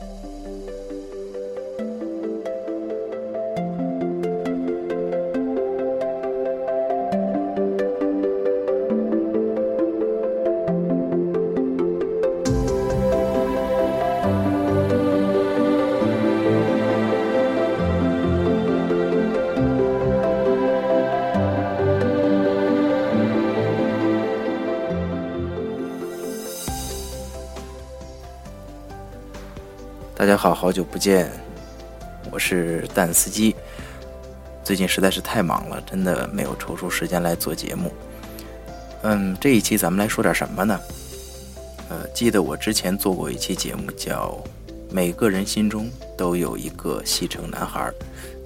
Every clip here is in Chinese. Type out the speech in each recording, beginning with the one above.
大好，好久不见，我是蛋司机。最近实在是太忙了，真的没有抽出时间来做节目。嗯，这一期咱们来说点什么呢？呃，记得我之前做过一期节目，叫《每个人心中都有一个西城男孩》。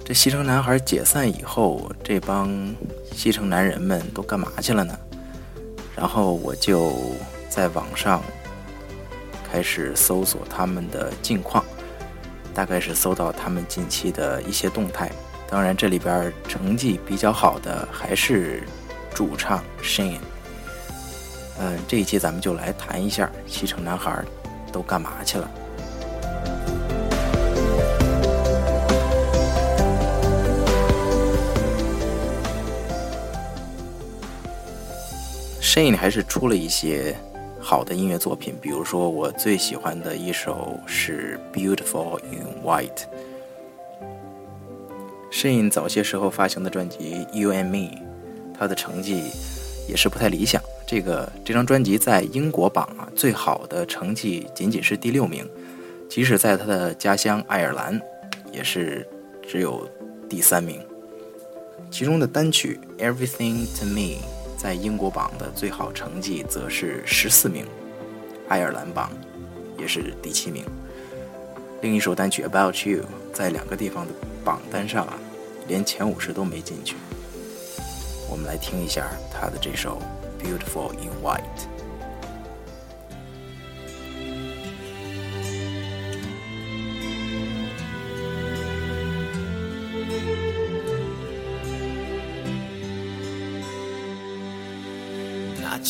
这西城男孩解散以后，这帮西城男人们都干嘛去了呢？然后我就在网上。开始搜索他们的近况，大概是搜到他们近期的一些动态。当然，这里边成绩比较好的还是主唱 Shane。嗯，这一期咱们就来谈一下七城男孩都干嘛去了。Shane 还是出了一些。好的音乐作品，比如说我最喜欢的一首是《Beautiful in White》。Shane 早些时候发行的专辑《You and Me》，他的成绩也是不太理想。这个这张专辑在英国榜啊，最好的成绩仅仅是第六名，即使在他的家乡爱尔兰，也是只有第三名。其中的单曲《Everything to Me》。在英国榜的最好成绩则是十四名，爱尔兰榜也是第七名。另一首单曲《About You》在两个地方的榜单上啊，连前五十都没进去。我们来听一下他的这首《Beautiful in White》。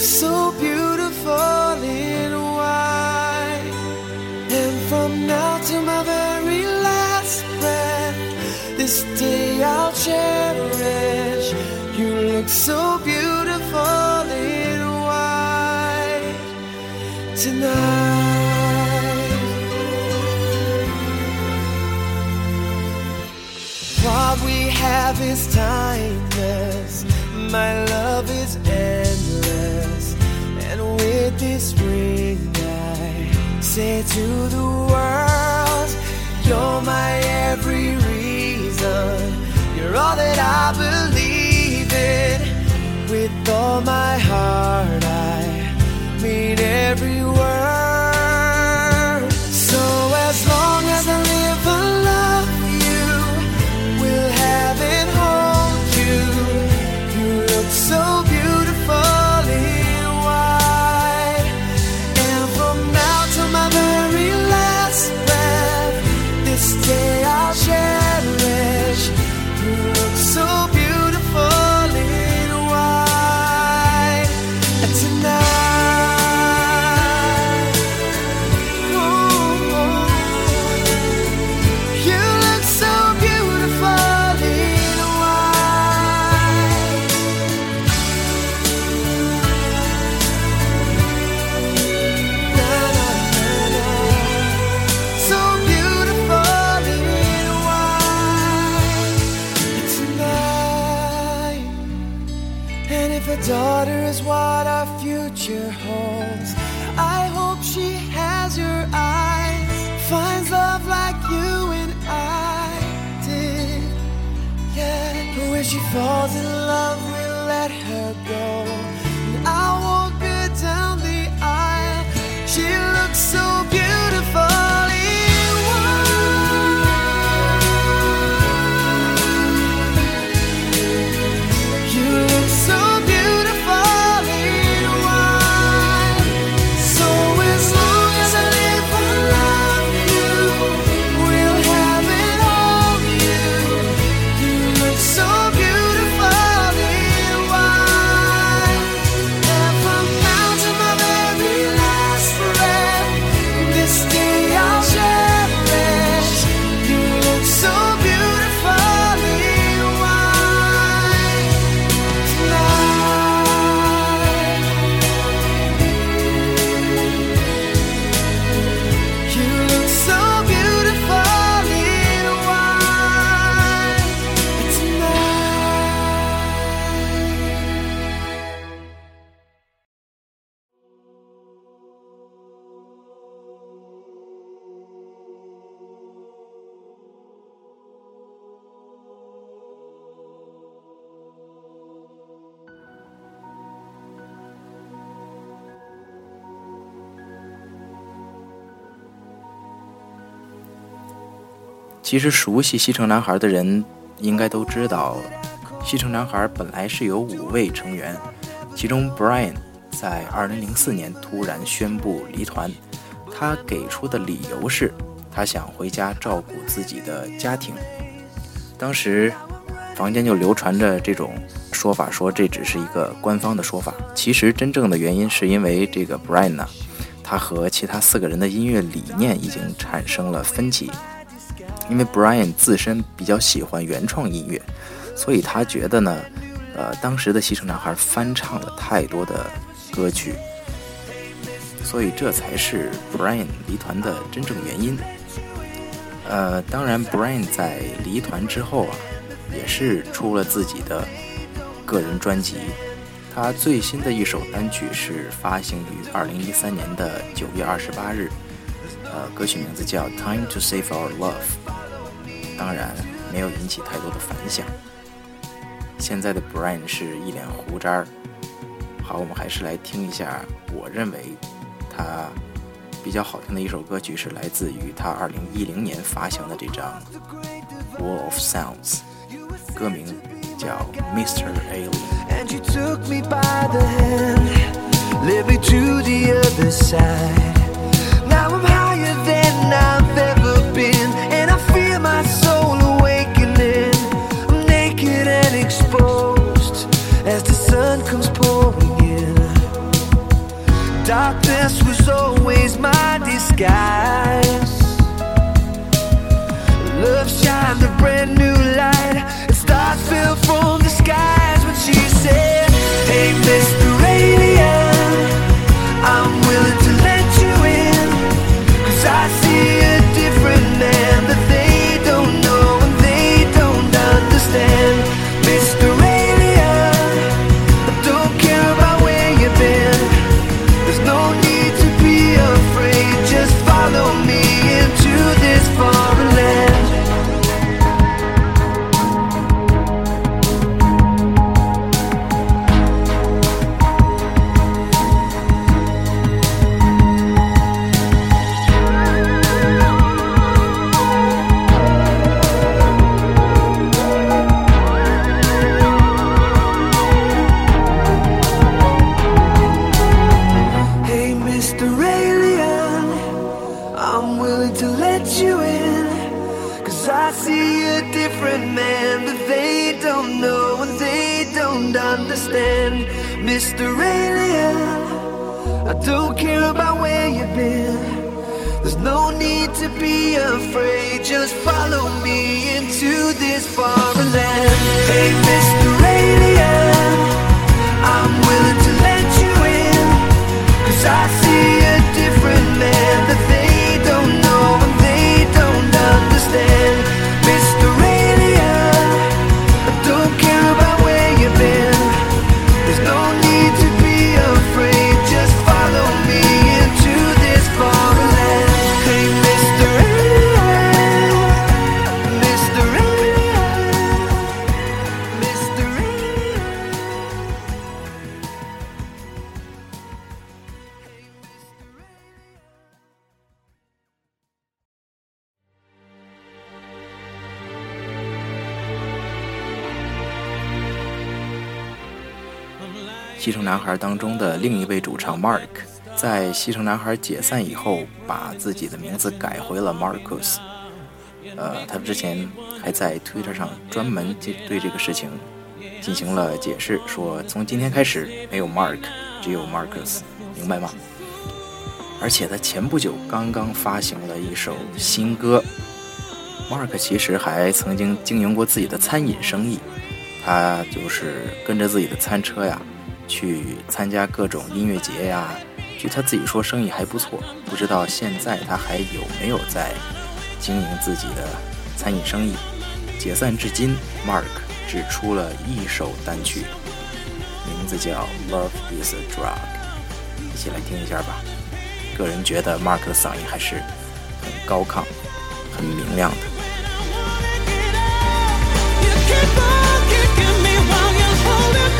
so beautiful in white. And from now to my very last breath, this day I'll cherish. You look so beautiful in white tonight. What we have is timeless. My love is this ring, I say to the world, You're my every reason. You're all that I believe in. With all my heart, I mean every word. 其实熟悉西城男孩的人应该都知道，西城男孩本来是有五位成员，其中 Brian 在2004年突然宣布离团，他给出的理由是，他想回家照顾自己的家庭。当时，房间就流传着这种说法，说这只是一个官方的说法。其实真正的原因是因为这个 Brian 呢，他和其他四个人的音乐理念已经产生了分歧。因为 Brian 自身比较喜欢原创音乐，所以他觉得呢，呃，当时的西城男孩翻唱了太多的歌曲，所以这才是 Brian 离团的真正原因。呃，当然，Brian 在离团之后啊，也是出了自己的个人专辑。他最新的一首单曲是发行于二零一三年的九月二十八日，呃，歌曲名字叫《Time to Save Our Love》。当然，没有引起太多的反响。现在的 Brian 是一脸胡渣儿。好，我们还是来听一下，我认为他。比较好听的一首歌曲是来自于他二零一零年发行的这张《Wall of Sounds》，歌名叫《Mr. Alien》。Darkness was always my disguise. Love shined a brand new light, and stars fell from the skies Mr. Alien, I don't care about where you've been. There's no need to be afraid, just follow me into this foreign land. Hey, Mr. Alien, I'm willing to let you in. Cause I see 西城男孩当中的另一位主唱 Mark，在西城男孩解散以后，把自己的名字改回了 Marcus。呃，他之前还在 Twitter 上专门对这个事情进行了解释，说从今天开始没有 Mark，只有 Marcus，明白吗？而且他前不久刚刚发行了一首新歌。Mark 其实还曾经经营过自己的餐饮生意，他就是跟着自己的餐车呀，去参加各种音乐节呀。据他自己说，生意还不错。不知道现在他还有没有在经营自己的餐饮生意？解散至今，Mark 只出了一首单曲，名字叫《Love Is a Drug》，一起来听一下吧。个人觉得 Mark 的嗓音还是很高亢、很明亮的。Keep on kicking me while you're holding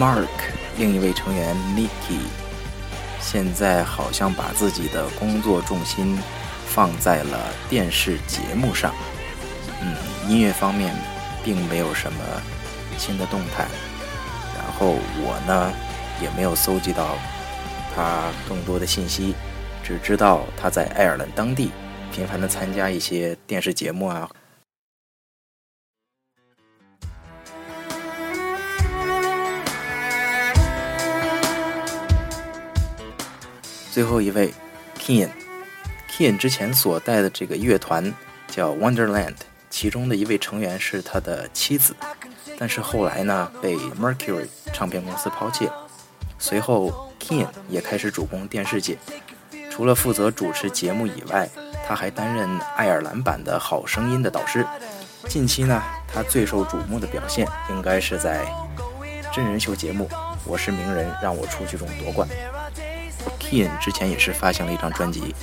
Mark，另一位成员 Nicky，现在好像把自己的工作重心放在了电视节目上。嗯，音乐方面并没有什么新的动态。然后我呢，也没有搜集到他更多的信息，只知道他在爱尔兰当地频繁的参加一些电视节目啊，最后一位 Kian，Kian 之前所带的这个乐团叫 Wonderland，其中的一位成员是他的妻子，但是后来呢被 Mercury 唱片公司抛弃。随后 Kian 也开始主攻电视界，除了负责主持节目以外，他还担任爱尔兰版的《好声音》的导师。近期呢，他最受瞩目的表现应该是在真人秀节目《我是名人，让我出去》中夺冠。In 之前也是发行了一张专辑，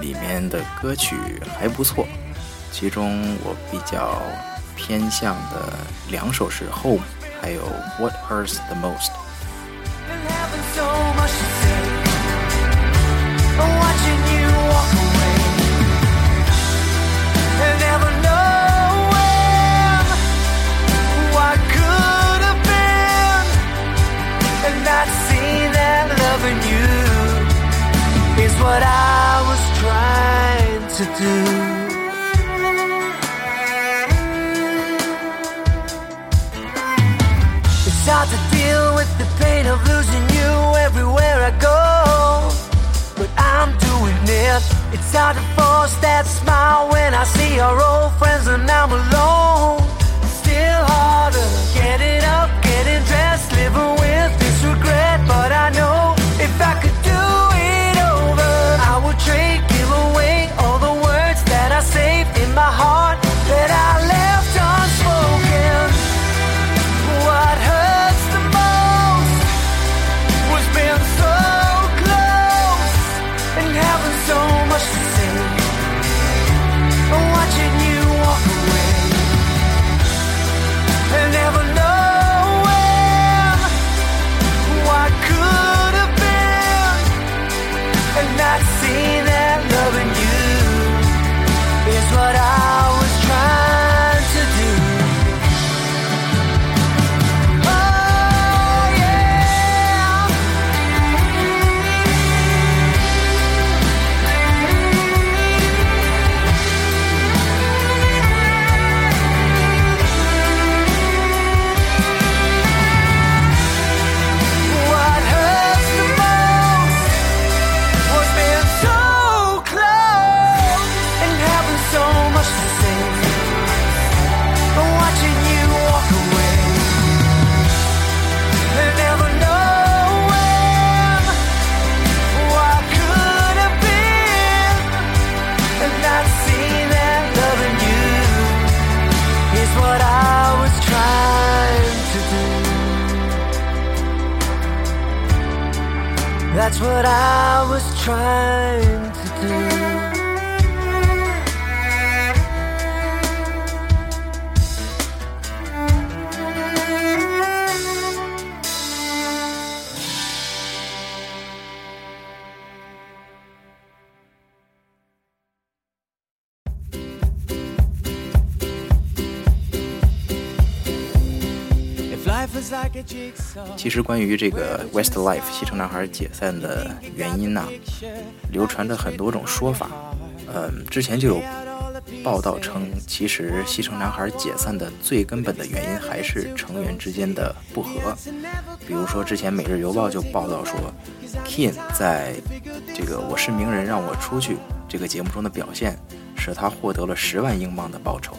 里面的歌曲还不错，其中我比较偏向的两首是《Home》，还有《What Hurts the Most》。What I was trying to do. It's hard to deal with the pain of losing you everywhere I go. But I'm doing it. It's hard to force that smile when I see our old friends and I'm alone. Still harder getting up, getting dressed, What I was trying 其实关于这个 Westlife 西城男孩解散的原因呢，流传着很多种说法。嗯，之前就有报道称，其实西城男孩解散的最根本的原因还是成员之间的不和。比如说，之前《每日邮报》就报道说，Kin 在这个《我是名人让我出去》这个节目中的表现，使他获得了十万英镑的报酬，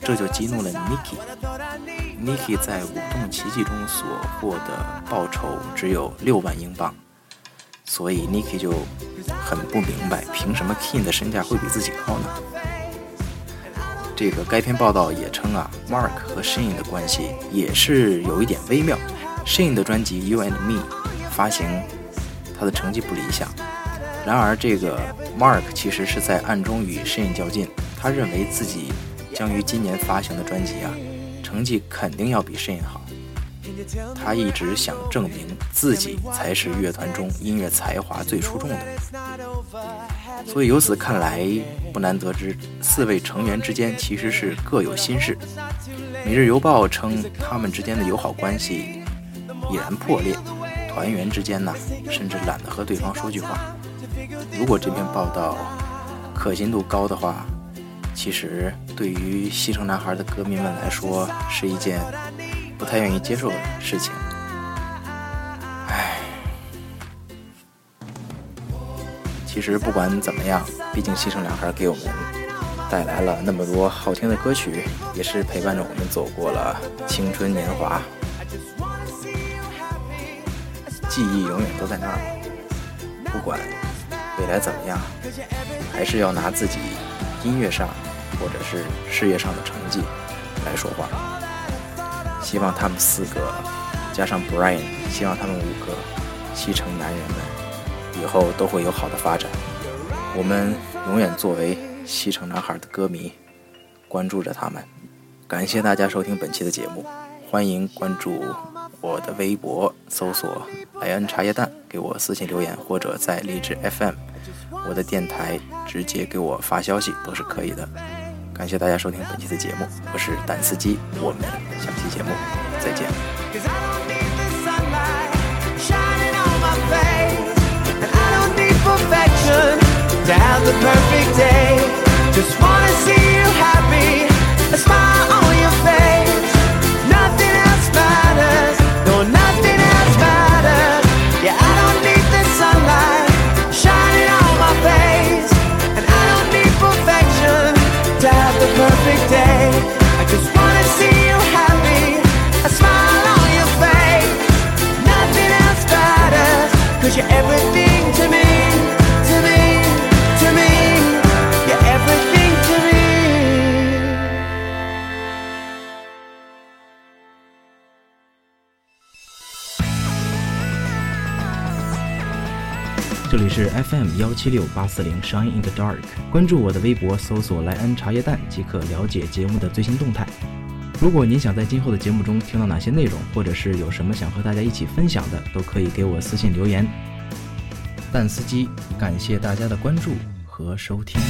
这就激怒了 Nicky。Niki 在《舞动奇迹》中所获的报酬只有六万英镑，所以 Niki 就很不明白，凭什么 King 的身价会比自己高呢？这个该篇报道也称啊，Mark 和 Shane 的关系也是有一点微妙。Shane 的专辑《You and Me》发行，他的成绩不理想。然而，这个 Mark 其实是在暗中与 Shane 较劲，他认为自己将于今年发行的专辑啊，成绩肯定要比 Shane 好。他一直想证明自己才是乐团中音乐才华最出众的。所以由此看来，不难得知四位成员之间其实是各有心事。《每日邮报》称他们之间的友好关系已然破裂，团员之间呢，甚至懒得和对方说句话。如果这篇报道可信度高的话，其实对于西城男孩的歌迷们来说是一件不太愿意接受的事情。唉，其实不管怎么样，毕竟西城男孩给我们带来了那么多好听的歌曲，也是陪伴着我们走过了青春年华，记忆永远都在那儿。不管未来怎么样，还是要拿自己音乐上或者是事业上的成绩来说话。希望他们四个加上 Brian，希望他们五个西城男人们以后都会有好的发展。我们永远作为西城男孩的歌迷，关注着他们。感谢大家收听本期的节目，欢迎关注我的微博，搜索“莱恩茶叶蛋”，给我私信留言，或者在荔枝 FM 我的电台直接给我发消息都是可以的。感谢大家收听本期的节目，我是蛋司机，我们下期节目再见。是 FM 幺七六八四零 Shine in the Dark，关注我的微博，搜索莱恩茶叶蛋即可了解节目的最新动态。如果您想在今后的节目中听到哪些内容，或者是有什么想和大家一起分享的，都可以给我私信留言。蛋司机，感谢大家的关注和收听。